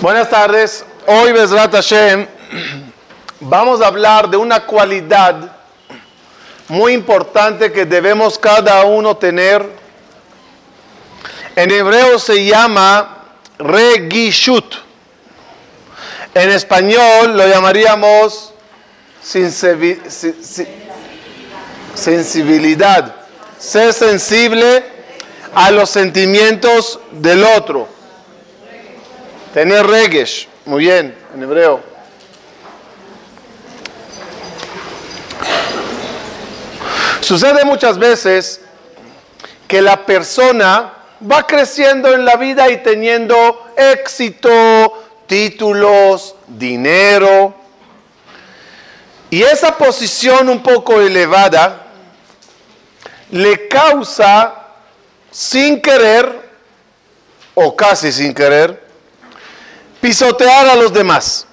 Buenas tardes. Hoy, Besrat Hashem, vamos a hablar de una cualidad muy importante que debemos cada uno tener. En hebreo se llama regishut. En español lo llamaríamos sensibilidad. Ser sensible a los sentimientos del otro. Tener regesh, muy bien, en hebreo. Sucede muchas veces que la persona va creciendo en la vida y teniendo éxito, títulos, dinero. Y esa posición un poco elevada le causa sin querer o casi sin querer pisotear a los demás.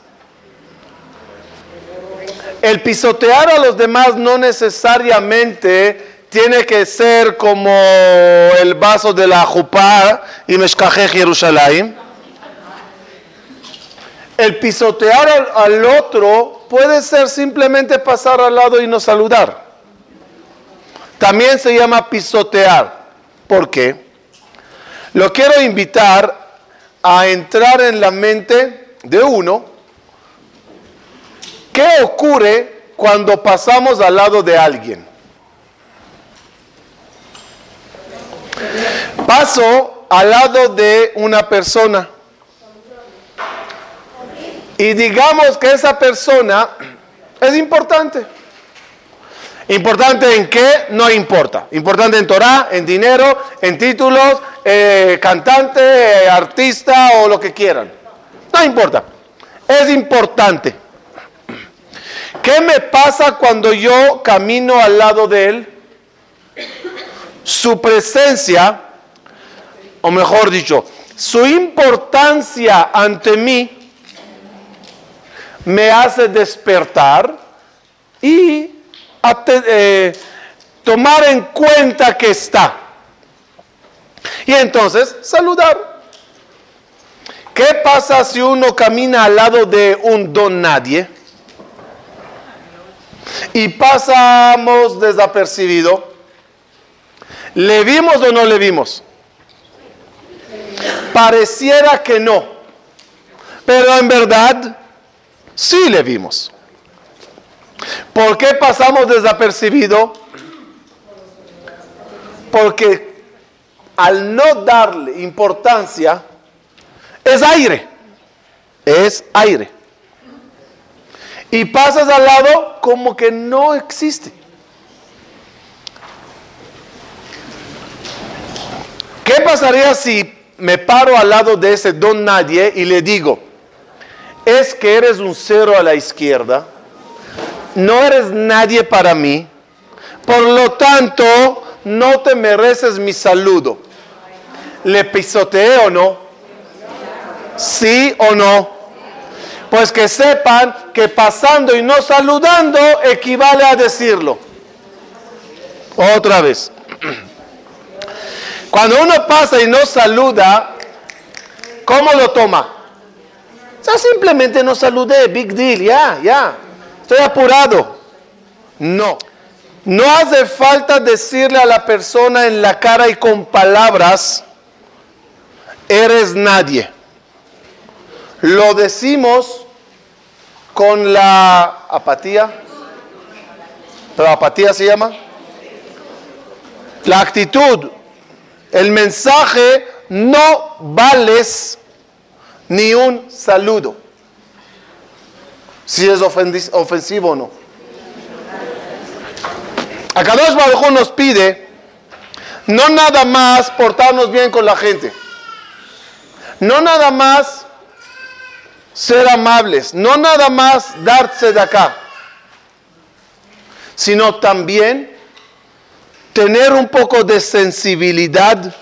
El pisotear a los demás no necesariamente tiene que ser como el vaso de la Jupá y Meshkaje Jerusalén. El pisotear al, al otro puede ser simplemente pasar al lado y no saludar. También se llama pisotear. ¿Por qué? Lo quiero invitar a entrar en la mente de uno. ¿Qué ocurre cuando pasamos al lado de alguien? Paso al lado de una persona. Y digamos que esa persona es importante. Importante en qué, no importa. Importante en Torah, en dinero, en títulos, eh, cantante, artista o lo que quieran. No importa. Es importante. ¿Qué me pasa cuando yo camino al lado de él? Su presencia, o mejor dicho, su importancia ante mí me hace despertar y eh, tomar en cuenta que está. Y entonces saludar. ¿Qué pasa si uno camina al lado de un don nadie? Y pasamos desapercibido. ¿Le vimos o no le vimos? Pareciera que no. Pero en verdad, sí le vimos. ¿Por qué pasamos desapercibido? Porque al no darle importancia, es aire. Es aire. Y pasas al lado como que no existe. ¿Qué pasaría si me paro al lado de ese don nadie y le digo, es que eres un cero a la izquierda? No eres nadie para mí, por lo tanto, no te mereces mi saludo. ¿Le pisoteé o no? ¿Sí o no? Pues que sepan que pasando y no saludando equivale a decirlo. Otra vez. Cuando uno pasa y no saluda, ¿cómo lo toma? O sea, simplemente no saludé, big deal, ya, ya estoy apurado. No. No hace falta decirle a la persona en la cara y con palabras, eres nadie. Lo decimos con la apatía. ¿Pero apatía se llama? La actitud. El mensaje no vales ni un saludo si es ofensivo o no. Akadosh Baruj nos pide no nada más portarnos bien con la gente, no nada más ser amables, no nada más darse de acá, sino también tener un poco de sensibilidad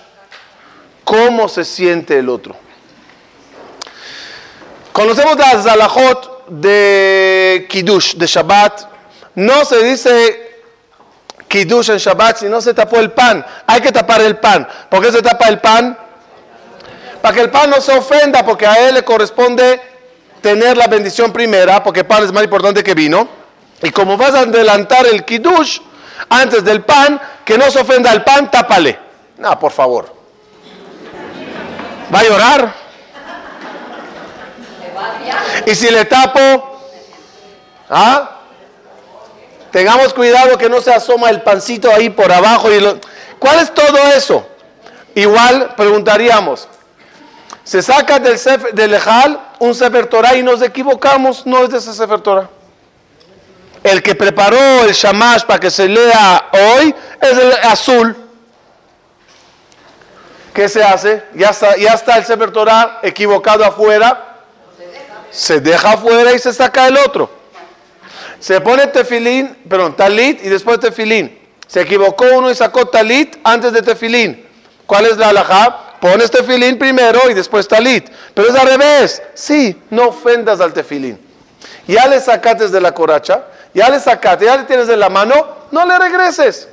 cómo se siente el otro. Conocemos las Zalajot de Kiddush, de Shabbat, no se dice Kiddush en Shabbat si no se tapó el pan. Hay que tapar el pan. ¿Por qué se tapa el pan? para que el pan no se ofenda, porque a él le corresponde tener la bendición primera, porque pan es más importante que vino. Y como vas a adelantar el kiddush antes del pan, que no se ofenda el pan, tápale. No, por favor. ¿Va a llorar? Y si le tapo, ¿ah? Tengamos cuidado que no se asoma el pancito ahí por abajo. Y ¿Cuál es todo eso? Igual preguntaríamos, se saca del, del lejal un Sefer Torah y nos equivocamos, no es de ese Sefer Torah. El que preparó el shamash para que se lea hoy es el azul. ¿Qué se hace? Ya está, ya está el Sefer Torah equivocado afuera. Se deja afuera y se saca el otro. Se pone tefilín, perdón, talit y después tefilín. Se equivocó uno y sacó talit antes de tefilín. ¿Cuál es la alajá? Pones tefilín primero y después talit. Pero es al revés. Sí, no ofendas al tefilín. Ya le sacaste de la coracha, ya le sacaste, ya le tienes de la mano, no le regreses.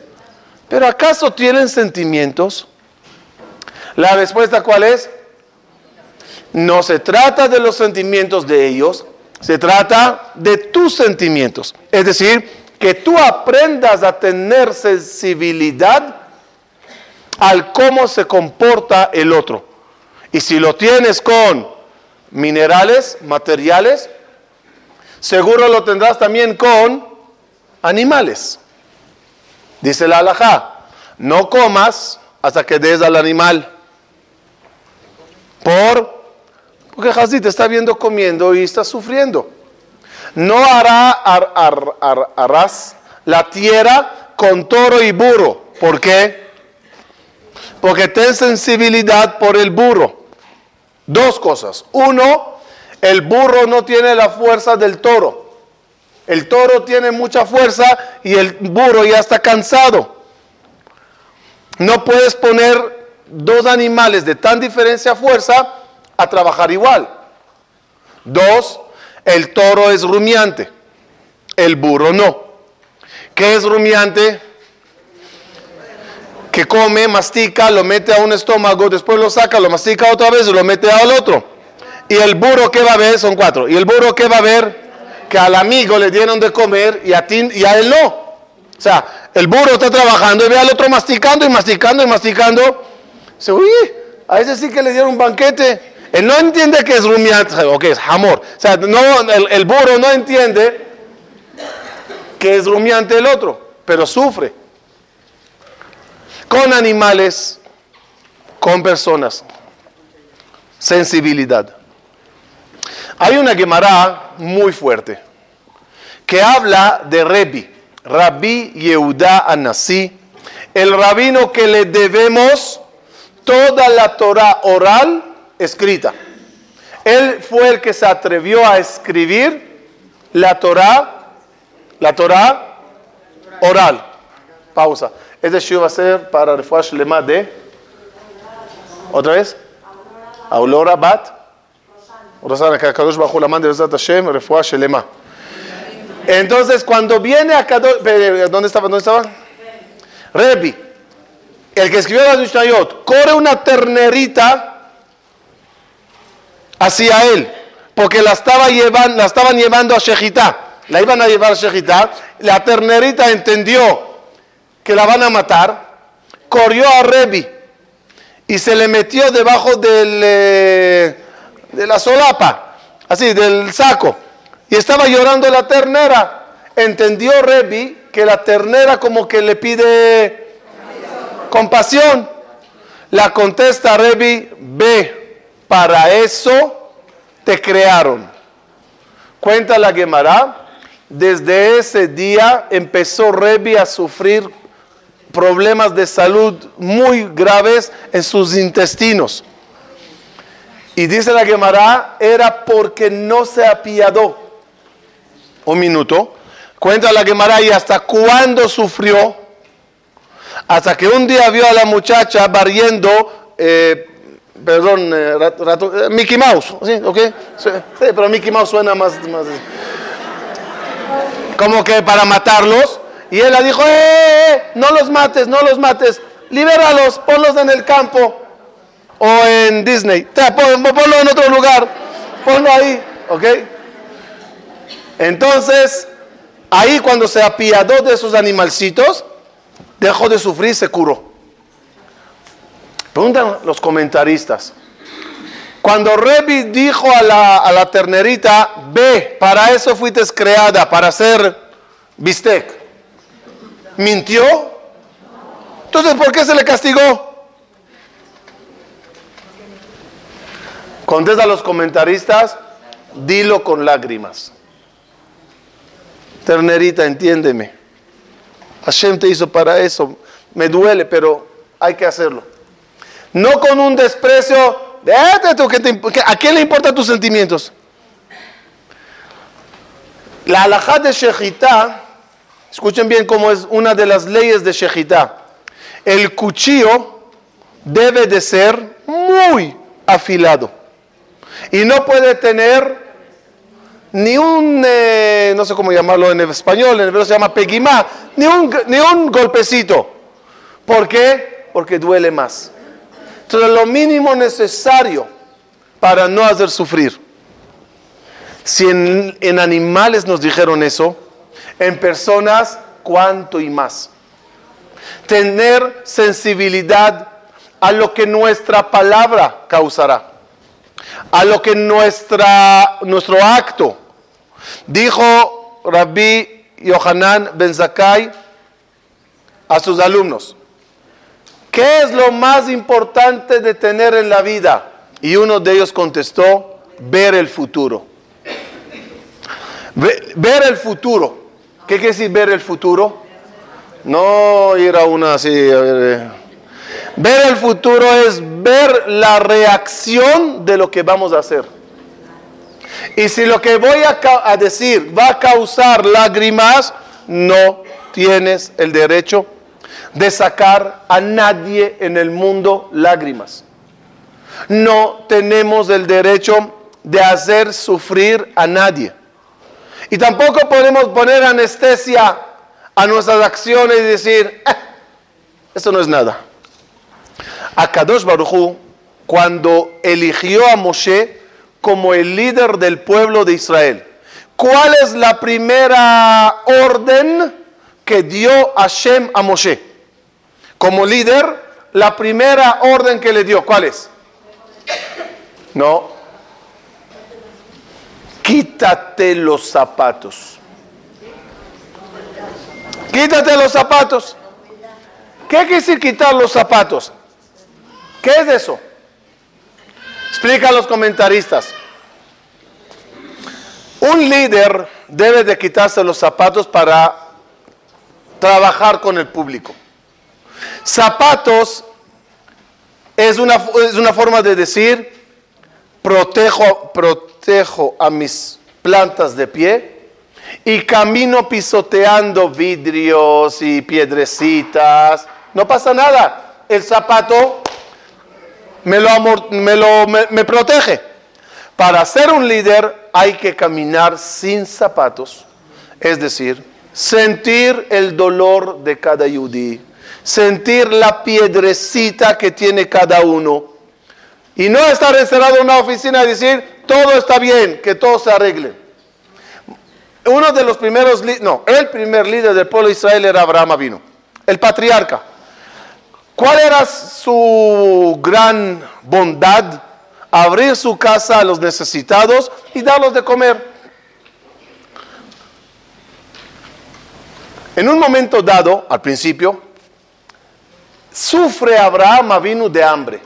Pero ¿acaso tienen sentimientos? La respuesta cuál es? No se trata de los sentimientos de ellos, se trata de tus sentimientos. Es decir, que tú aprendas a tener sensibilidad al cómo se comporta el otro. Y si lo tienes con minerales, materiales, seguro lo tendrás también con animales. Dice la alajá, no comas hasta que des al animal. Por, porque Hazit te está viendo comiendo y está sufriendo. No hará harás la tierra con toro y burro. ¿Por qué? Porque ten sensibilidad por el burro. Dos cosas. Uno, el burro no tiene la fuerza del toro. El toro tiene mucha fuerza y el burro ya está cansado. No puedes poner dos animales de tan diferencia fuerza a trabajar igual. Dos, el toro es rumiante, el burro no. ¿Qué es rumiante? Que come, mastica, lo mete a un estómago, después lo saca, lo mastica otra vez y lo mete al otro. Y el burro que va a ver, son cuatro. Y el burro que va a ver, que al amigo le dieron de comer y a, ti, y a él no. O sea, el burro está trabajando y ve al otro masticando y masticando y masticando Dice, uy, a ese sí que le dieron un banquete. Él no entiende que es rumiat o que es amor. O sea, no, el, burro no entiende que es rumiante el otro, pero sufre. Con animales, con personas. Sensibilidad. Hay una Gemara muy fuerte que habla de Rebi, Rabbi Yehuda Anasi, el rabino que le debemos toda la Torah oral escrita. Él fue el que se atrevió a escribir la Torah, la Torah oral. Pausa. Este show va a ser para Refuash Lema de. ¿Otra vez? Aurora Bat. Rosana, que Kadosh bajo la mano de Hashem, Refuash Lema. Entonces, cuando viene a Kadosh. ¿Dónde estaba? ¿Dónde estaba? Rebi el que escribió la Mishnayot, corre una ternerita hacia él, porque la, estaba llevando, la estaban llevando a Shejitá, la iban a llevar a Shejitá, la ternerita entendió que la van a matar, corrió a Rebi y se le metió debajo del, eh, de la solapa, así, del saco, y estaba llorando la ternera. Entendió Rebi que la ternera como que le pide compasión. La contesta Rebi, ve, para eso te crearon. Cuenta la Gemara, desde ese día empezó Rebi a sufrir problemas de salud muy graves en sus intestinos. Y dice la Gemara, era porque no se apiadó. Un minuto. Cuenta la Gemara, y hasta cuándo sufrió hasta que un día vio a la muchacha barriendo, eh, perdón, eh, eh, Mickey Mouse, ¿sí? ¿ok? Sí, pero Mickey Mouse suena más, más, como que para matarlos. Y él le dijo, ¡eh, no los mates, no los mates, libéralos, ponlos en el campo. o en Disney. Ponlo en otro lugar. Ponlo ahí. ¿Ok? Entonces, ahí cuando se apiadó de esos animalcitos, dejó de sufrir y se curó. Preguntan los comentaristas. Cuando Revi dijo a la, a la ternerita, ve, para eso fuiste creada, para hacer bistec, ¿mintió? Entonces, ¿por qué se le castigó? Contesta a los comentaristas, dilo con lágrimas. Ternerita, entiéndeme. Hashem te hizo para eso. Me duele, pero hay que hacerlo. No con un desprecio. De, ¿A quién le importan tus sentimientos? La alajá de Shejitá, escuchen bien cómo es una de las leyes de Shejitá. El cuchillo debe de ser muy afilado. Y no puede tener ni un, eh, no sé cómo llamarlo en español, en hebreo se llama peguimá, ni un, ni un golpecito. ¿Por qué? Porque duele más. Entonces lo mínimo necesario para no hacer sufrir. Si en, animales nos dijeron eso, en personas, cuánto y más. Tener sensibilidad a lo que nuestra palabra causará a lo que nuestra, nuestro acto. Dijo Rabbi Yohanan Ben Zakai a sus alumnos, ¿qué es lo más importante de tener en la vida? Y uno de ellos contestó, ver el futuro. Ver el futuro. ¿Qué quiere decir ver el futuro? No ir a una así. Eh, Ver el futuro es ver la reacción de lo que vamos a hacer. Y si lo que voy a, decir va a causar lágrimas, no tienes el derecho de sacar a nadie en el mundo lágrimas. No tenemos el derecho de hacer sufrir a nadie. Y tampoco podemos poner anestesia a nuestras acciones y decir, eh, esto no es nada. Akadosh Baruchu, cuando eligió a Moshe como el líder del pueblo de Israel, ¿cuál es la primera orden que dio Hashem a Moshe? Como líder, la primera orden que le dio, ¿cuál es? No. Quítate los zapatos. Quítate los zapatos. ¿Qué quiere decir quitar los zapatos? ¿Qué es eso? Explica a los comentaristas. Un líder debe de quitarse los zapatos para trabajar con el público. Zapatos es una, es una forma de decir, protejo, protejo a mis plantas de pie y camino pisoteando vidrios y piedrecitas. No pasa nada. El zapato me, lo, me, lo me, protege. Para ser un líder hay que caminar sin zapatos, es decir, sentir el dolor de cada yudí, sentir la piedrecita que tiene cada uno y no estar encerrado en una oficina y decir todo está bien, que todo se arregle. Uno de los primeros, no, el primer líder del pueblo de Israel era Abraham Avino, el patriarca. ¿Cuál era su gran bondad? Abrir su casa a los necesitados y darlos de comer. En un momento dado, al principio, sufre Abraham vino de hambre.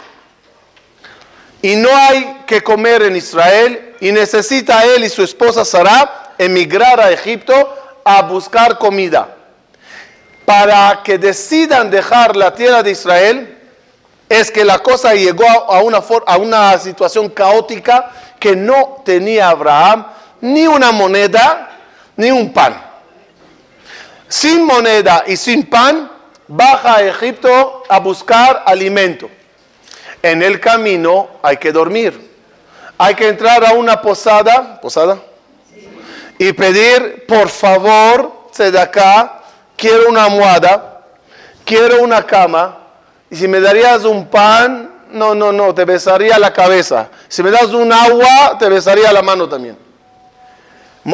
Y no hay que comer en Israel y necesita él y su esposa Sara emigrar a Egipto a buscar comida para que decidan dejar la tierra de Israel es que la cosa llegó a una, a una situación caótica que no tenía Abraham ni una moneda ni un pan. Sin moneda y sin pan, baja a Egipto a buscar alimento. En el camino hay que dormir. Hay que entrar a una posada, posada, y pedir, por favor, acá, quiero una almohada, quiero una cama, y si me darías un pan, no, no, no, te besaría la cabeza. Si me das un agua, te besaría la mano también.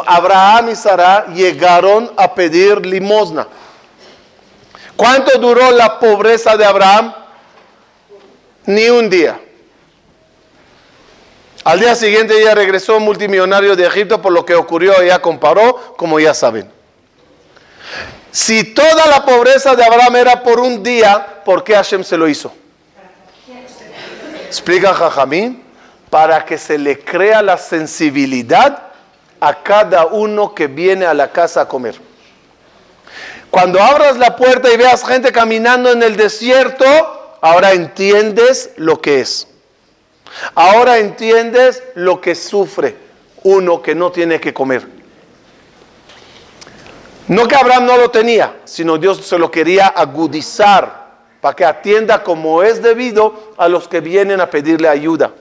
Abraham y Sara llegaron a pedir limosna. ¿Cuánto duró la pobreza de Abraham? Ni un día. Al día siguiente ella regresó multimillonario de Egipto por lo que ocurrió, ella comparó, como ya saben. Si toda la pobreza de Abraham era por un día, ¿por qué Hashem se lo hizo? Explica Jajamín, para que se le crea la sensibilidad a cada uno que viene a la casa a comer. Cuando abras la puerta y veas gente caminando en el desierto, ahora entiendes lo que es. Ahora entiendes lo que sufre uno que no tiene que comer. No que Abraham no lo tenía, sino Dios se lo quería agudizar para que atienda como es debido a los que vienen a pedirle ayuda.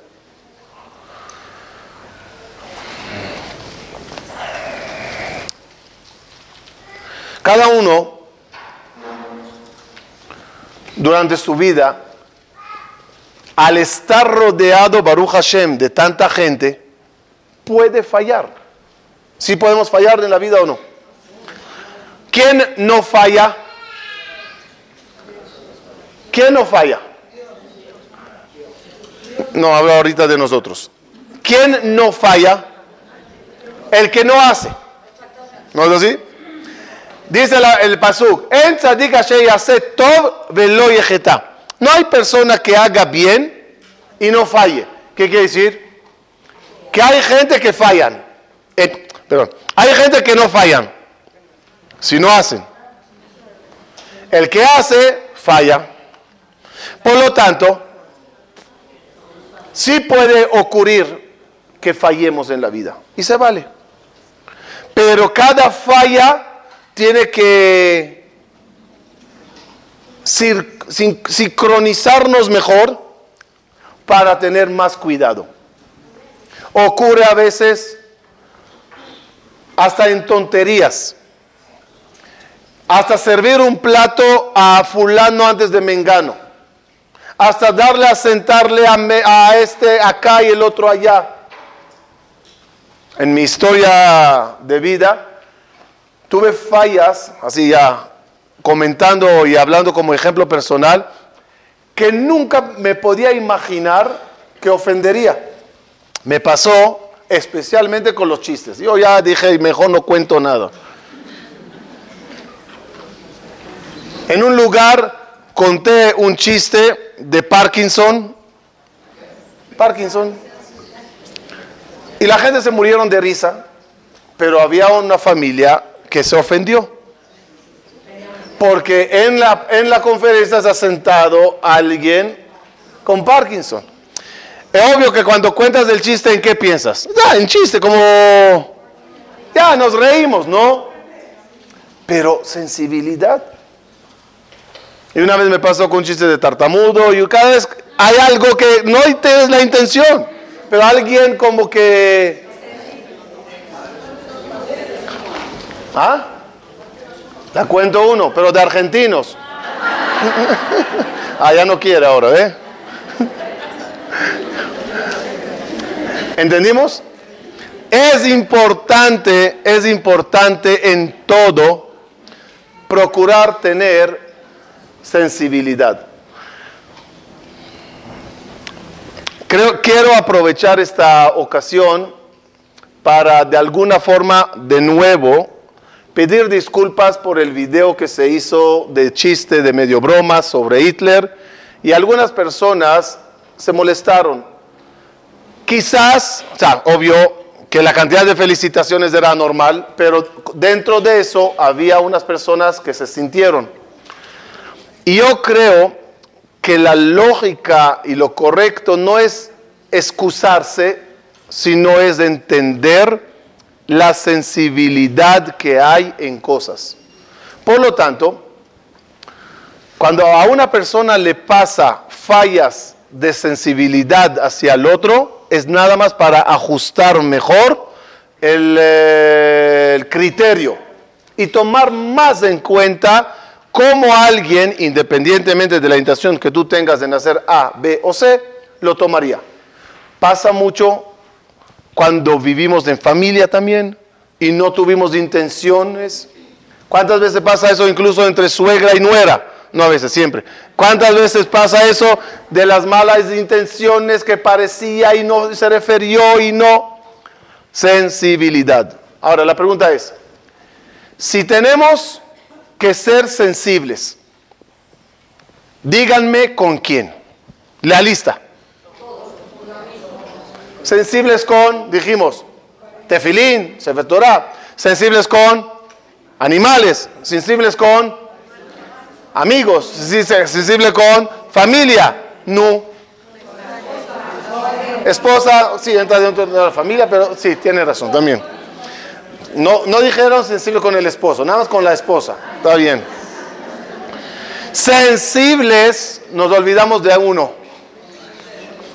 Cada uno durante su vida, al estar rodeado, Baruch Hashem, de tanta gente, puede fallar. ¿Sí podemos fallar en la vida o no? ¿Quién no falla? ¿Quién no falla? No, hablo ahorita de nosotros. ¿Quién no falla? El que no hace. ¿No es así? Dice el pasuk, en No hay persona que haga bien y no falle. ¿Qué quiere decir? Que hay gente que fallan. Eh, perdón, hay gente que no fallan si no hacen. El que hace, falla. Por lo tanto, sí puede ocurrir que fallemos en la vida. Y se vale. Pero cada falla tiene que sincronizarnos mejor para tener más cuidado. Ocurre a veces hasta en tonterías. Hasta servir un plato a fulano antes de mengano. Hasta darle a sentarle a, este acá y el otro allá. En mi historia de vida, tuve fallas, así ya comentando y hablando como ejemplo personal, que nunca me podía imaginar que ofendería. Me pasó especialmente con los chistes. Yo ya dije, mejor no cuento nada. En un lugar conté un chiste de Parkinson. Parkinson. Y la gente se murieron de risa, pero había una familia que se ofendió. Porque en la, en la conferencia se ha sentado alguien con Parkinson. Es obvio que cuando cuentas del chiste, ¿en qué piensas? Ya, en chiste, como... Ya, nos reímos, ¿no? Pero sensibilidad. Y una vez me pasó con un chiste de tartamudo y cada vez hay algo que no tienes la intención, pero alguien como que ¿Ah? La cuento uno, pero de argentinos. ah, ya no quiere ahora, ¿eh? ¿Entendimos? Es importante, es importante en todo procurar tener sensibilidad. Creo, quiero aprovechar esta ocasión para de alguna forma de nuevo pedir disculpas por el video que se hizo de chiste, de medio broma sobre Hitler y algunas personas se molestaron. Quizás, o sea, obvio que la cantidad de felicitaciones era normal, pero dentro de eso había unas personas que se sintieron. Y yo creo que la lógica y lo correcto no es excusarse, sino es entender la sensibilidad que hay en cosas. Por lo tanto, cuando a una persona le pasa fallas de sensibilidad hacia el otro, es nada más para ajustar mejor el, eh, criterio y tomar más en cuenta cómo alguien, independientemente de la intención que tú tengas de nacer A, B o C, lo tomaría. Pasa mucho cuando vivimos en familia también y no tuvimos intenciones. ¿Cuántas veces pasa eso incluso entre suegra y nuera? No a veces, siempre. ¿Cuántas veces pasa eso de las malas intenciones que parecía y no se refirió y no? Sensibilidad. Ahora la pregunta es, si tenemos que ser sensibles, díganme con quién. La lista. Sensibles con, dijimos, tefilín, sefer sensibles con animales, sensibles con amigos, sensibles con familia, no. Esposa, sí, entra dentro de la familia, pero sí, tiene razón también. No, no dijeron sensible con el esposo, nada más con la esposa. Está bien. Sensibles, nos olvidamos de uno.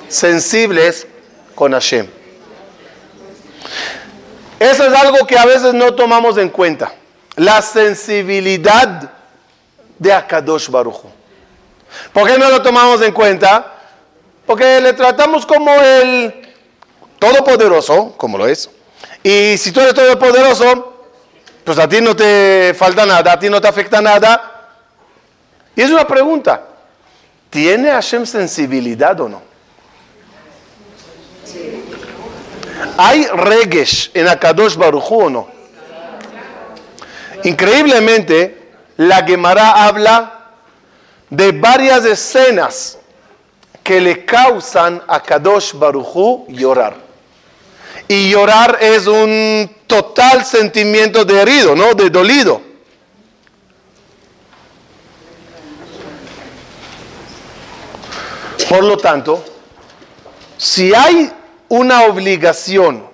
Sensibles con Hashem. Eso es algo que a veces no tomamos en cuenta. La sensibilidad de Akadosh Baruch. ¿Por qué no lo tomamos en cuenta? Porque le tratamos como el todopoderoso, como lo es. Y si tú eres todopoderoso, pues a ti no te falta nada, a ti no te afecta nada. Y es una pregunta. ¿Tiene Hashem sensibilidad o no? ¿Hay regesh en Akadosh Baruj o no? Increíblemente, la Gemara habla de varias escenas que le causan a Kadosh Baruchu llorar. Y llorar es un total sentimiento de herido, ¿no? De dolido. Por lo tanto, si hay una obligación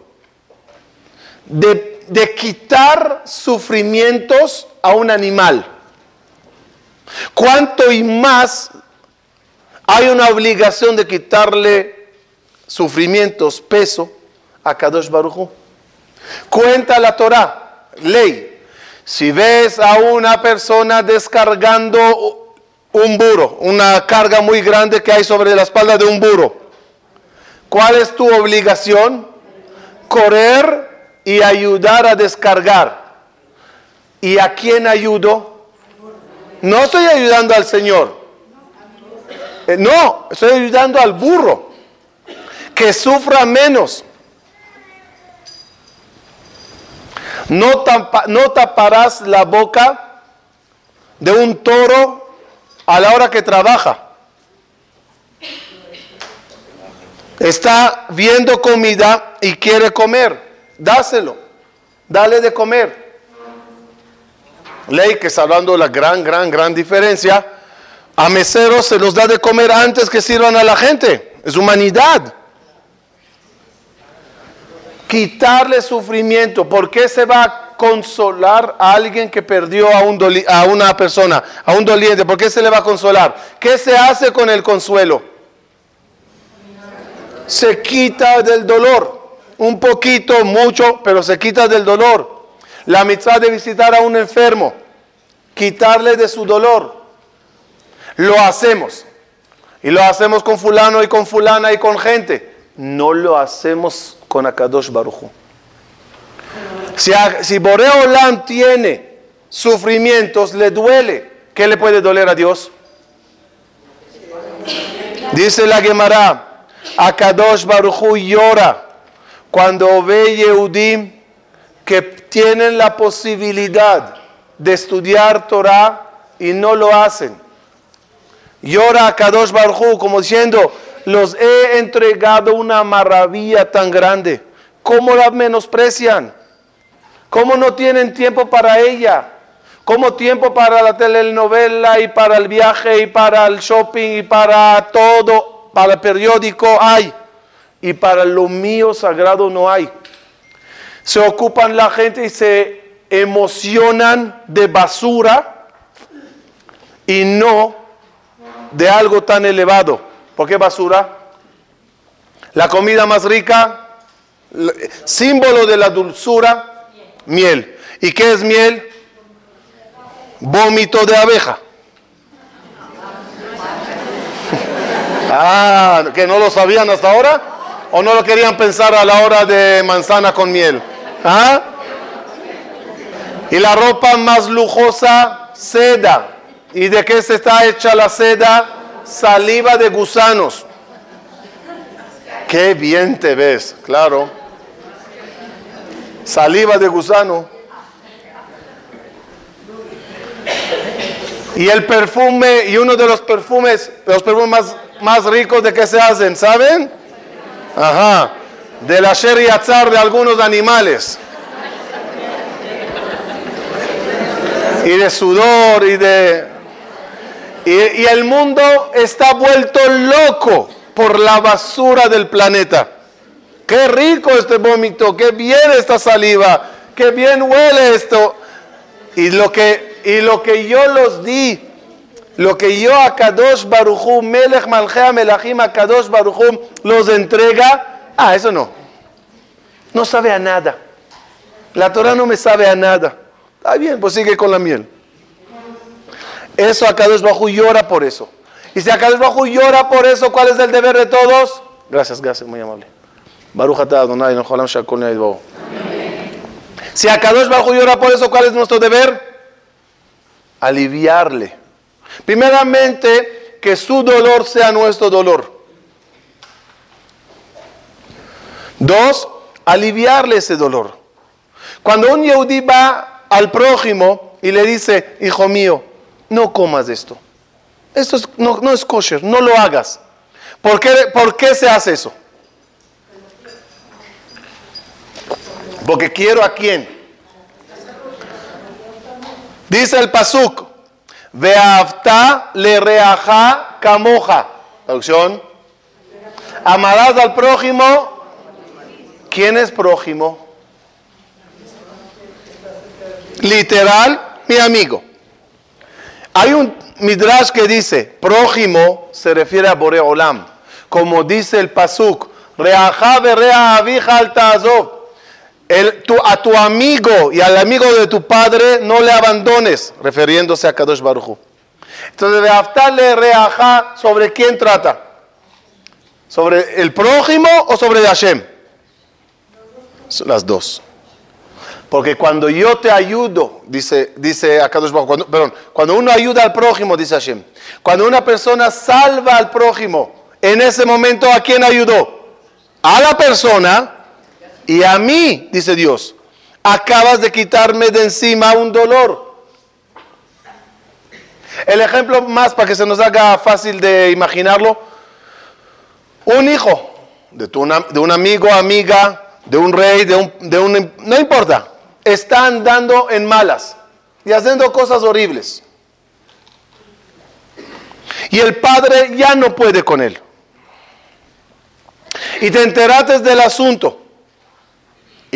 de, quitar sufrimientos a un animal, ¿cuánto y más hay una obligación de quitarle sufrimientos, peso a Kadosh Baruj Cuenta la Torah, ley. Si ves a una persona descargando un burro, una carga muy grande que hay sobre la espalda de un burro, ¿cuál es tu obligación? Correr y ayudar a descargar. ¿Y a quién ayudo? No estoy ayudando al Señor. Eh, no, estoy ayudando al burro. Que sufra menos. No, no taparás la boca de un toro a la hora que trabaja. Está viendo comida y quiere comer. Dáselo. Dale de comer ley que está hablando la gran, gran, gran diferencia, a meseros se los da de comer antes que sirvan a la gente. Es humanidad. Quitarle sufrimiento. ¿Por qué se va a consolar a alguien que perdió a, un a una persona, a un doliente? ¿Por qué se le va a consolar? ¿Qué se hace con el consuelo? Se quita del dolor. Un poquito, mucho, pero se quita del dolor la mitad de visitar a un enfermo, quitarle de su dolor. Lo hacemos. Y lo hacemos con fulano y con fulana y con gente. No lo hacemos con Akadosh Baruchu. Si, si Boreolam tiene sufrimientos, le duele. ¿Qué le puede doler a Dios? Dice la Gemara, Akadosh Baruchu llora cuando ve Yehudim que tienen la posibilidad de estudiar Torah y no lo hacen. Llora a Kadosh Baruj como diciendo, los he entregado una maravilla tan grande. ¿Cómo la menosprecian? ¿Cómo no tienen tiempo para ella? ¿Cómo tiempo para la telenovela y para el viaje y para el shopping y para todo, para el periódico hay? Y para lo mío sagrado no hay se ocupan la gente y se emocionan de basura y no de algo tan elevado. ¿Por qué basura? La comida más rica, símbolo de la dulzura, miel. ¿Y qué es miel? vómito de abeja. Ah, que no lo sabían hasta ahora o no lo querían pensar a la hora de manzana con miel. ¿Ah? Y la ropa más lujosa, seda. ¿Y de qué se está hecha la seda? Saliva de gusanos. Qué bien te ves, claro. Saliva de gusano. Y el perfume, y uno de los perfumes, los perfumes más, más ricos de qué se hacen, ¿saben? Ajá, de la sherry azar de algunos animales. Y de sudor y de... Y, y el mundo está vuelto loco por la basura del planeta. Qué rico este vómito, qué bien esta saliva, qué bien huele esto. Y lo que, y lo que yo los di, lo que yo a Kadosh Baruchum, Melech Malchea Melachim a Kadosh Baruchum los entrega, ah, eso no. No sabe a nada. La Torah no me sabe a nada. Está bien, pues sigue con la miel. Eso a Kadosh Baruch llora por eso. Y si a Kadosh Baruch llora por eso, ¿cuál es el deber de todos? Gracias, gracias, muy amable. Baruch Adonai. Si a Kadosh Baruch llora por eso, ¿cuál es nuestro deber? Aliviarle. Primeramente, que su dolor sea nuestro dolor. Dos, aliviarle ese dolor. Cuando un yehudí va al prójimo y le dice, hijo mío, no comas esto. Esto no, no, es kosher, no lo hagas. ¿Por qué, ¿Por qué se hace eso? Porque quiero a quién. Dice el pasuk, Veafta le reaja camoja. Traducción. Amarás al prójimo. ¿Quién es prójimo? Literal, mi amigo. Hay un midrash que dice, prójimo se refiere a Boreolam. Como dice el pasuk, reaja rea avija al el, tu, a tu amigo y al amigo de tu padre no le abandones, refiriéndose a Kadosh Baruchu. Entonces, de le reaja, ¿sobre quién trata? ¿Sobre el prójimo o sobre Hashem? Las dos. Porque cuando yo te ayudo, dice, dice Akadosh Baruch, cuando, perdón, cuando uno ayuda al prójimo, dice Hashem, cuando una persona salva al prójimo, en ese momento, ¿a quién ayudó? A la persona y a mí, dice Dios, acabas de quitarme de encima un dolor. El ejemplo más para que se nos haga fácil de imaginarlo, un hijo de, tu, un amigo, amiga, de un rey, de un, de un... No importa, está andando en malas y haciendo cosas horribles. Y el padre ya no puede con él. Y te enteraste del asunto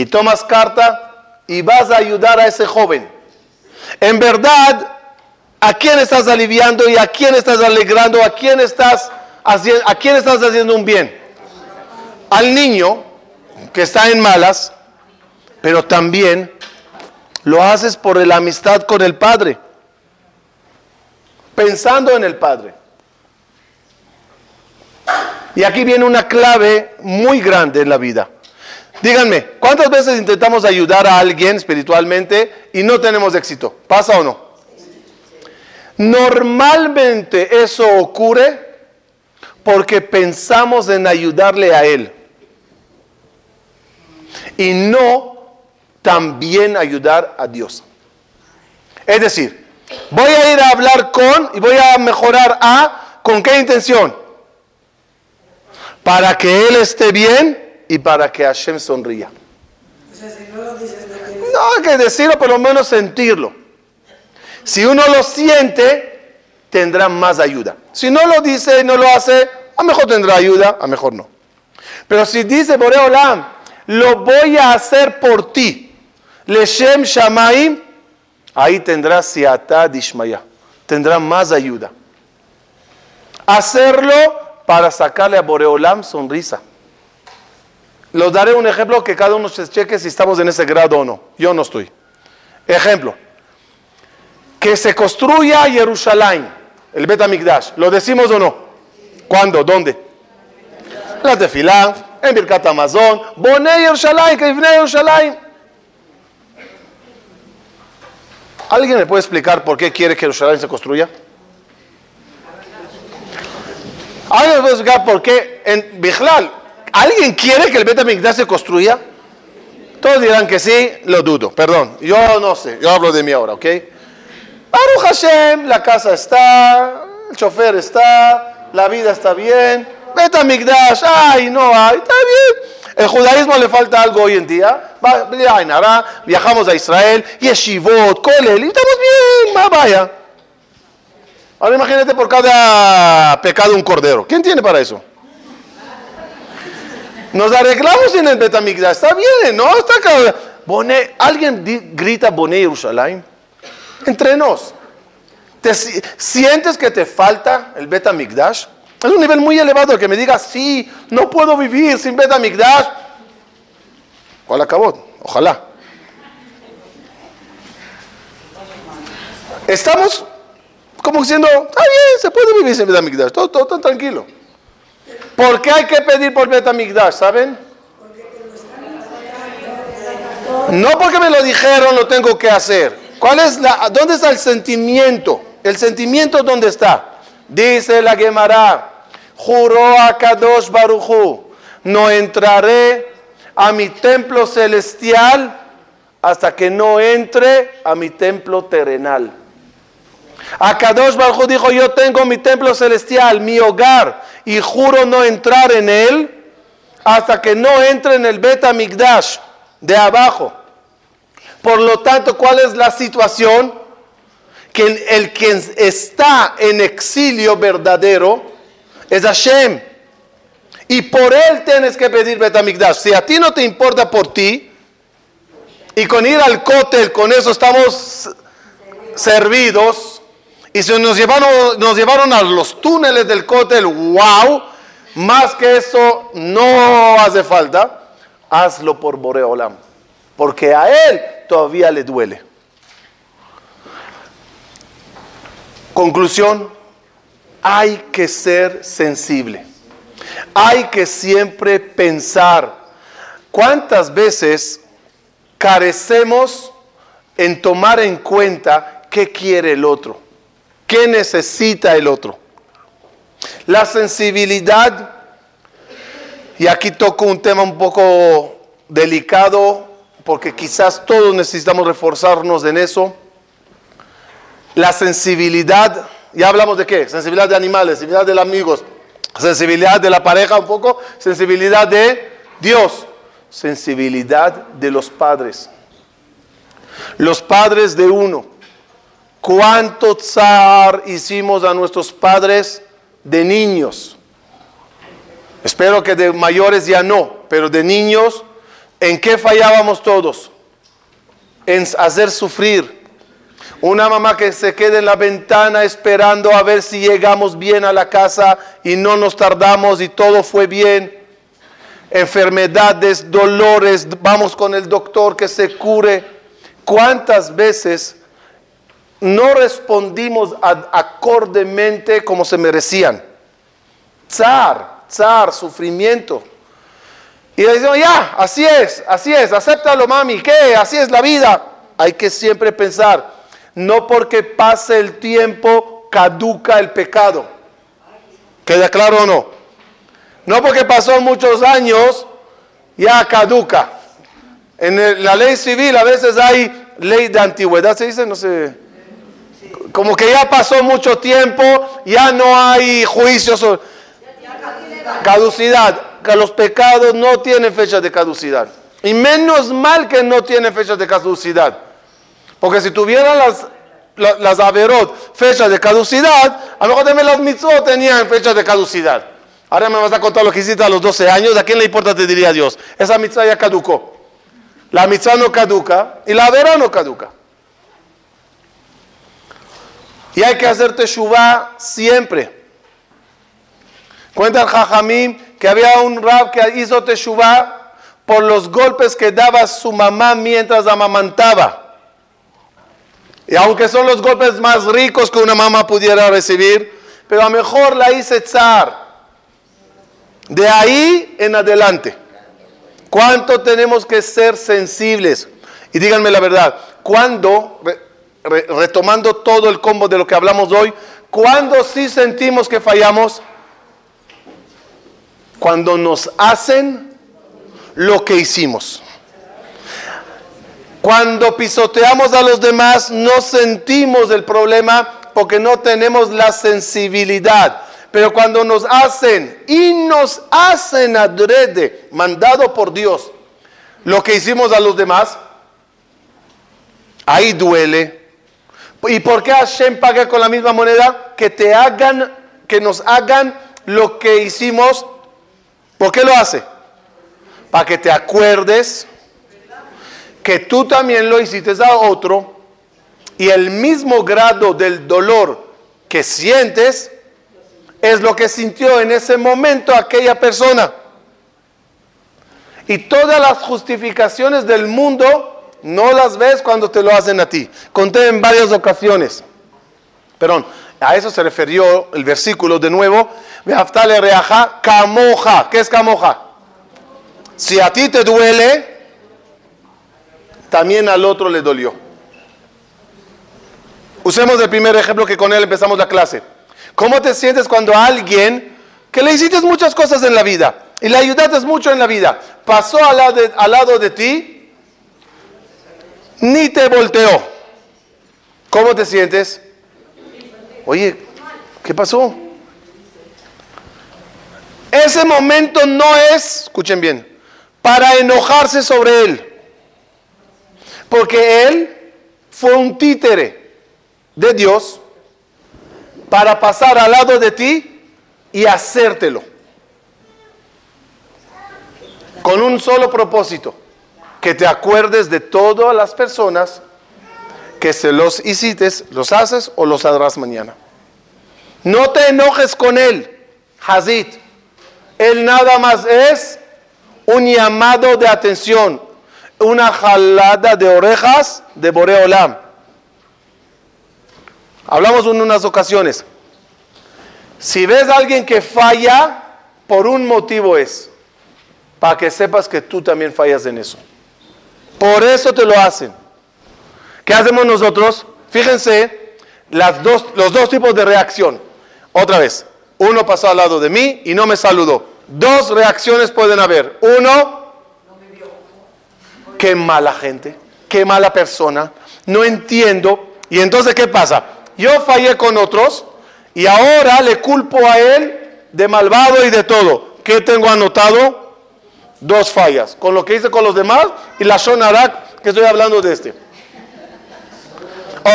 y tomas carta y vas a ayudar a ese joven. En verdad, ¿a quién estás aliviando y a quién estás alegrando? ¿A quién estás haciendo, a quién estás haciendo un bien? Al niño que está en malas, pero también lo haces por la amistad con el Padre, pensando en el Padre. Y aquí viene una clave muy grande en la vida. Díganme, ¿cuántas veces intentamos ayudar a alguien espiritualmente y no tenemos éxito? ¿Pasa o no? Normalmente eso ocurre porque pensamos en ayudarle a él y no también ayudar a Dios. Es decir, voy a ir a hablar con y voy a mejorar a, ¿con qué intención? Para que él esté bien y para que Hashem sonría. no, hay que decirlo, por lo menos sentirlo. Si uno lo siente, tendrá más ayuda. Si no lo dice y no lo hace, a lo mejor tendrá ayuda, a lo mejor no. Pero si dice Boreolam, lo voy a hacer por ti, Leshem Shamaim, ahí tendrá siata dishmaya, tendrá más ayuda. Hacerlo para sacarle a Boreolam sonrisa. Les daré un ejemplo que cada uno se cheque si estamos en ese grado o no. Yo no estoy. Ejemplo. que se construya Jerusalén, el Bet Amikdash. ¿Lo decimos o no? ¿Cuándo? ¿Dónde? La Tefilá, en Birkat Amazon, Boné Jerusalén, que Jerusalén. ¿Alguien me puede explicar por qué quiere que Jerusalén se construya? ¿Alguien me puede explicar por qué en Bijlal, ¿alguien quiere que el Bet Amikdash se construya? Todos dirán que sí, lo dudo, perdón. Yo no sé, yo hablo de mí ahora, ¿ok? Baruch Hashem, la casa está, el chofer está, la vida está bien. Vete a Migdash, ay, no hay, está bien. El judaísmo le falta algo hoy en día. Viajamos a Israel, Yeshivot, Kolel, y estamos bien, vaya. Ahora imagínate por cada pecado un cordero. ¿Quién tiene para eso? Nos arreglamos en el Betamigdash. Está bien, ¿no? Está. ¿Alguien grita Boné Jerusalén? entre nos. ¿Te sientes que te falta el beta migdash? Es un nivel muy elevado que me digas, sí, no puedo vivir sin beta migdash. ¿Cuál acabó? Ojalá. Estamos como diciendo, está bien, se puede vivir sin beta migdash, todo, todo, tranquilo. ¿Por qué hay que pedir por beta migdash? ¿Saben? No porque me lo dijeron, lo tengo que hacer. ¿Cuál es la, ¿Dónde está el sentimiento? ¿El sentimiento dónde está? Dice la Gemara, juró a Kadosh Baruchu, no entraré a mi templo celestial hasta que no entre a mi templo terrenal. A Kadosh dijo, yo tengo mi templo celestial, mi hogar, y juro no entrar en él hasta que no entre en el Bet Migdash de abajo. Por lo tanto, ¿cuál es la situación? Que el que está en exilio verdadero es Hashem. Y por él tienes que pedir Betamigdash. Si a ti no te importa por ti, y con ir al cótel, con eso estamos servidos, y si nos llevaron, nos llevaron a los túneles del cótel, wow, más que eso no hace falta, hazlo por Boreolam porque a él todavía le duele. Conclusión, hay que ser sensible. Hay que siempre pensar cuántas veces carecemos en tomar en cuenta qué quiere el otro, qué necesita el otro. La sensibilidad, y aquí toco un tema un poco delicado porque quizás todos necesitamos reforzarnos en eso. La sensibilidad, ya hablamos de qué, sensibilidad de animales, sensibilidad de los amigos, sensibilidad de la pareja un poco, sensibilidad de Dios, sensibilidad de los padres. Los padres de uno. ¿Cuánto zar hicimos a nuestros padres de niños? Espero que de mayores ya no, pero de niños ¿En qué fallábamos todos? En hacer sufrir. Una mamá que se quede en la ventana esperando a ver si llegamos bien a la casa y no nos tardamos y todo fue bien. Enfermedades, dolores, vamos con el doctor que se cure. ¿Cuántas veces no respondimos acordemente como se merecían? Zar, zar, sufrimiento. Y le decimos, ya, así es, así es, acéptalo mami, ¿qué? Así es la vida. Hay que siempre pensar, no porque pase el tiempo caduca el pecado. ¿Queda claro o no? No porque pasó muchos años, ya caduca. En la ley civil a veces hay ley de antigüedad, se dice, no sé. Como que ya pasó mucho tiempo, ya no hay juicios. Caducidad que los pecados no tienen fecha de caducidad. Y menos mal que no tienen fecha de caducidad. Porque si tuvieran las, las, averot fechas de caducidad, a lo mejor también las mitzvot tenían fecha de caducidad. Ahora me vas a contar lo que hiciste a los 12 años. ¿A quién le importa? Te diría Dios. Esa mitzvah ya caducó. La mitzvah no caduca y la averot no caduca. Y hay que hacer teshuvah siempre. Cuenta el Jajamim que había un rab que hizo teshuvah por los golpes que daba su mamá mientras amamantaba. Y aunque son los golpes más ricos que una mamá pudiera recibir, pero a lo mejor la hice zar. De ahí en adelante. ¿Cuánto tenemos que ser sensibles? Y díganme la verdad, ¿cuándo, retomando todo el combo de lo que hablamos hoy, ¿cuándo sí sentimos que fallamos? Cuando nos hacen lo que hicimos. Cuando pisoteamos a los demás no sentimos el problema porque no tenemos la sensibilidad. Pero cuando nos hacen y nos hacen adrede, mandado por Dios, lo que hicimos a los demás, ahí duele. ¿Y por qué Hashem paga con la misma moneda? Que te hagan, que nos hagan lo que hicimos. ¿Por qué lo hace? Para que te acuerdes que tú también lo hiciste a otro y el mismo grado del dolor que sientes es lo que sintió en ese momento aquella persona. Y todas las justificaciones del mundo no las ves cuando te lo hacen a ti. Conté en varias ocasiones. Perdón, a eso se refirió el versículo de nuevo. reaja camoja. ¿Qué es camoja? Si a ti te duele, también al otro le dolió. Usemos el primer ejemplo que con él empezamos la clase. ¿Cómo te sientes cuando alguien que le hiciste muchas cosas en la vida y le ayudaste mucho en la vida, pasó al lado de, al lado de ti, ni te volteó? ¿Cómo te sientes? Oye, ¿qué pasó? Ese momento no es, escuchen bien, para enojarse sobre él. Porque él fue un títere de Dios para pasar al lado de ti y hacértelo. Con un solo propósito, que te acuerdes de todas las personas que se los hiciste, los haces o los harás mañana. No te enojes con él, Hazit. Él nada más es un llamado de atención, una jalada de orejas de Boreolam. Hablamos en unas ocasiones. Si ves a alguien que falla, por un motivo es, para que sepas que tú también fallas en eso. Por eso te lo hacen. ¿Qué hacemos nosotros? Fíjense las dos, los dos tipos de reacción. Otra vez, uno pasó al lado de mí y no me saludó. Dos reacciones pueden haber. Uno, qué mala gente, qué mala persona, no entiendo. Y entonces, ¿qué pasa? Yo fallé con otros y ahora le culpo a él de malvado y de todo. ¿Qué tengo anotado? Dos fallas, con lo que hice con los demás y la Shonarak, que estoy hablando de este.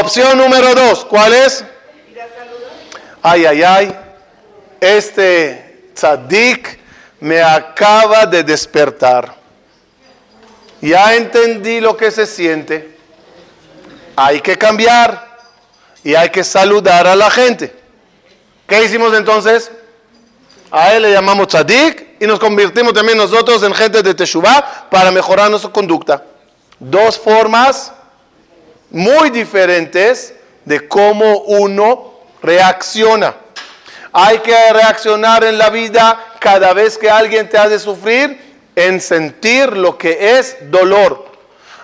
Opción número dos, ¿cuál es? Ay, ay, ay, este tzadik me acaba de despertar ya entendí lo que se siente, hay que cambiar y hay que saludar a la gente. ¿Qué hicimos entonces? A él le llamamos tzadik y nos convertimos también nosotros en gente de Teshuvah para mejorar nuestra conducta. Dos formas muy diferentes de cómo uno reacciona. Hay que reaccionar en la vida cada vez que alguien te hace sufrir en sentir lo que es dolor,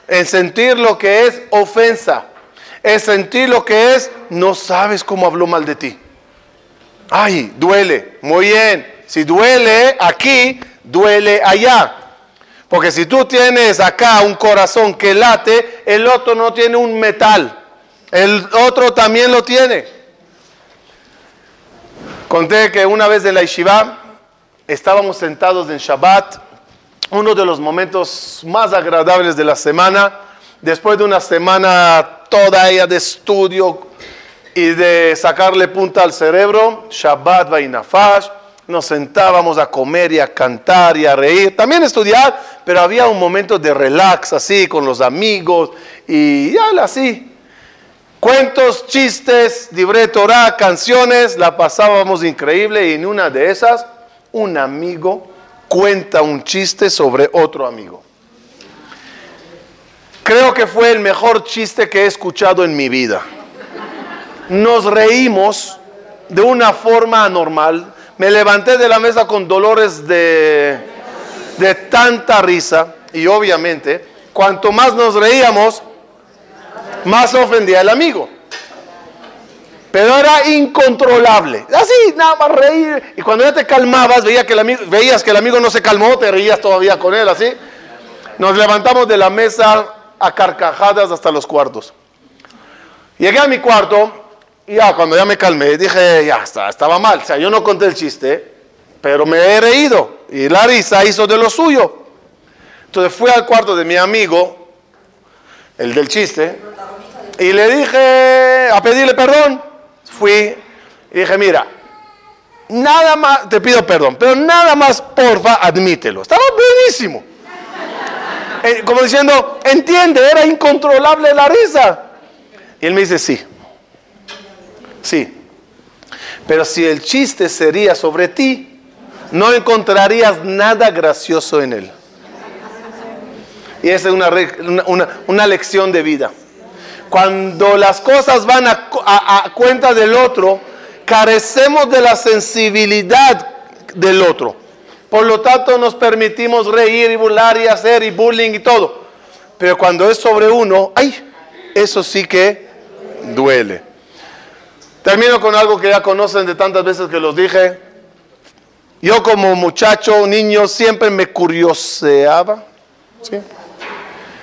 en sentir lo que es ofensa, en sentir lo que es no sabes cómo habló mal de ti. Ay, duele, muy bien. Si duele aquí, duele allá. Porque si tú tienes acá un corazón que late, el otro no tiene un metal. El otro también lo tiene. Conté que una vez de la Yeshiva estábamos sentados en Shabbat uno de los momentos más agradables de la semana, después de una semana toda ella de estudio y de sacarle punta al cerebro, Shabbat Vainafash, nos sentábamos a comer y a cantar y a reír, también estudiar, pero había un momento de relax así con los amigos y ya así. Cuentos, chistes, libre Torah, canciones, la pasábamos increíble y en una de esas un amigo cuenta un chiste sobre otro amigo. Creo que fue el mejor chiste que he escuchado en mi vida. Nos reímos de una forma anormal. Me levanté de la mesa con dolores de, de tanta risa. Y obviamente, cuanto más nos reíamos, más ofendía el amigo. Pero era incontrolable. Así, nada más reír. Y cuando ya te calmabas, que el amigo, veías que el amigo no se calmó, te reías todavía con él, así. Nos levantamos de la mesa a carcajadas hasta los cuartos. Llegué a mi cuarto y ya cuando ya me calmé, dije, ya está, estaba mal. O sea, yo no conté el chiste, pero me he reído. Y la risa hizo de lo suyo. Entonces fui al cuarto de mi amigo, el del chiste, y le dije a pedirle perdón. Fui y dije, mira, nada más, te pido perdón, pero nada más, porfa, admítelo. Estaba buenísimo. Eh, como diciendo, entiende, era incontrolable la risa. Y él me dice, sí, sí. Pero si el chiste sería sobre ti, no encontrarías nada gracioso en él. Y esa es una, una, una, lección de vida. Cuando las cosas van a, a cuenta del otro, carecemos de la sensibilidad del otro. Por lo tanto, nos permitimos reír y burlar y hacer y bullying y todo. Pero cuando es sobre uno, ¡ay! Eso sí que duele. Termino con algo que ya conocen de tantas veces que los dije. Yo como muchacho, niño, siempre me curioseaba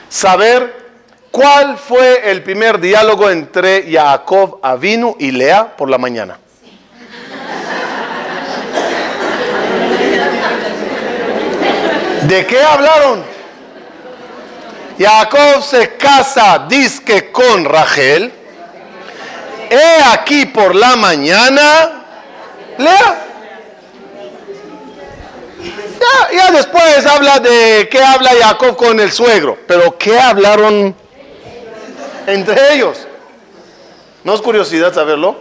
saber cuál fue el primer diálogo entre Jacob Avinu y Lea por la mañana. ¿De qué hablaron? Jacob se casa, disque con Rachel. He aquí por la mañana. Lea. Ya, ya, después habla de qué habla Jacob con el suegro. Pero ¿qué hablaron entre ellos? ¿No es curiosidad saberlo?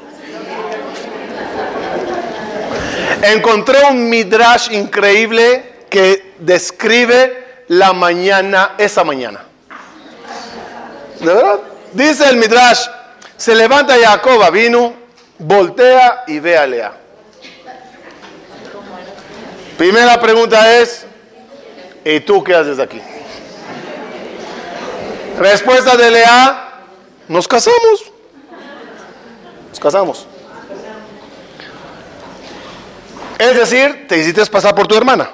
Encontré un midrash increíble que describe la mañana, esa mañana. ¿De verdad? Dice el Midrash, se levanta Jacob, vino, voltea y ve a Lea. Primera pregunta es, ¿y tú qué haces aquí? Respuesta de Lea, nos casamos. Nos casamos. Es decir, te hiciste pasar por tu hermana.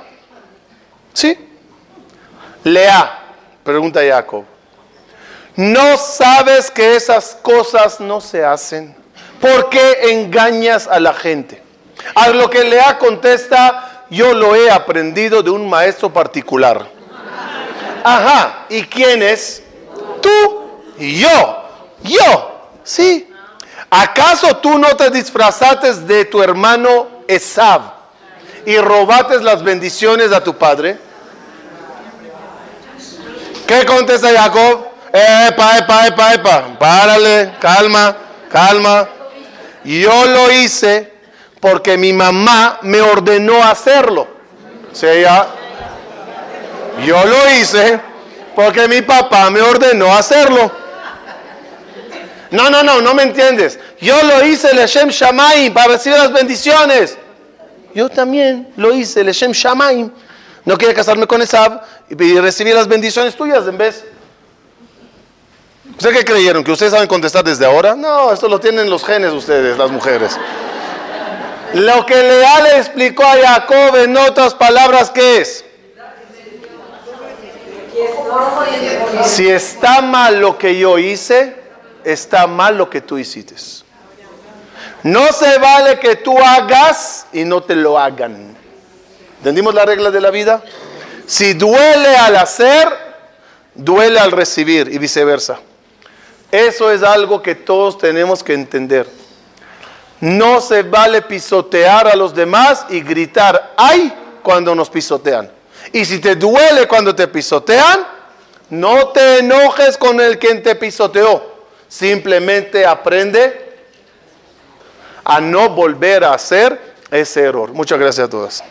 ¿Sí? Lea, pregunta Jacob. ¿No sabes que esas cosas no se hacen? ¿Por qué engañas a la gente? A lo que Lea contesta, yo lo he aprendido de un maestro particular. Ajá, ¿y quién es? Tú y yo. Yo, sí. ¿Acaso tú no te disfrazaste de tu hermano Esab y robates las bendiciones a tu padre? ¿Qué contesta Jacob? Epa, epa, epa, epa. Párale, calma, calma. Yo lo hice porque mi mamá me ordenó hacerlo. O sea, yo lo hice porque mi papá me ordenó hacerlo. No, no, no, no me entiendes. Yo lo hice el Hashem Shamaim para recibir las bendiciones. Yo también lo hice el Hashem Shamaim. No quiere casarme con Esab y recibir las bendiciones tuyas en vez. ¿Ustedes qué creyeron? ¿Que ustedes saben contestar desde ahora? No, esto lo tienen los genes ustedes, las mujeres. Lo que Lea le explicó a Jacob en otras palabras, ¿qué es? Si está mal lo que yo hice, está mal lo que tú hiciste. No se vale que tú hagas y no te lo hagan. ¿Entendimos la regla de la vida? Si duele al hacer, duele al recibir y viceversa. Eso es algo que todos tenemos que entender. No se vale pisotear a los demás y gritar ay cuando nos pisotean. Y si te duele cuando te pisotean, no te enojes con el quien te pisoteó. Simplemente aprende a no volver a hacer ese error. Muchas gracias a todos.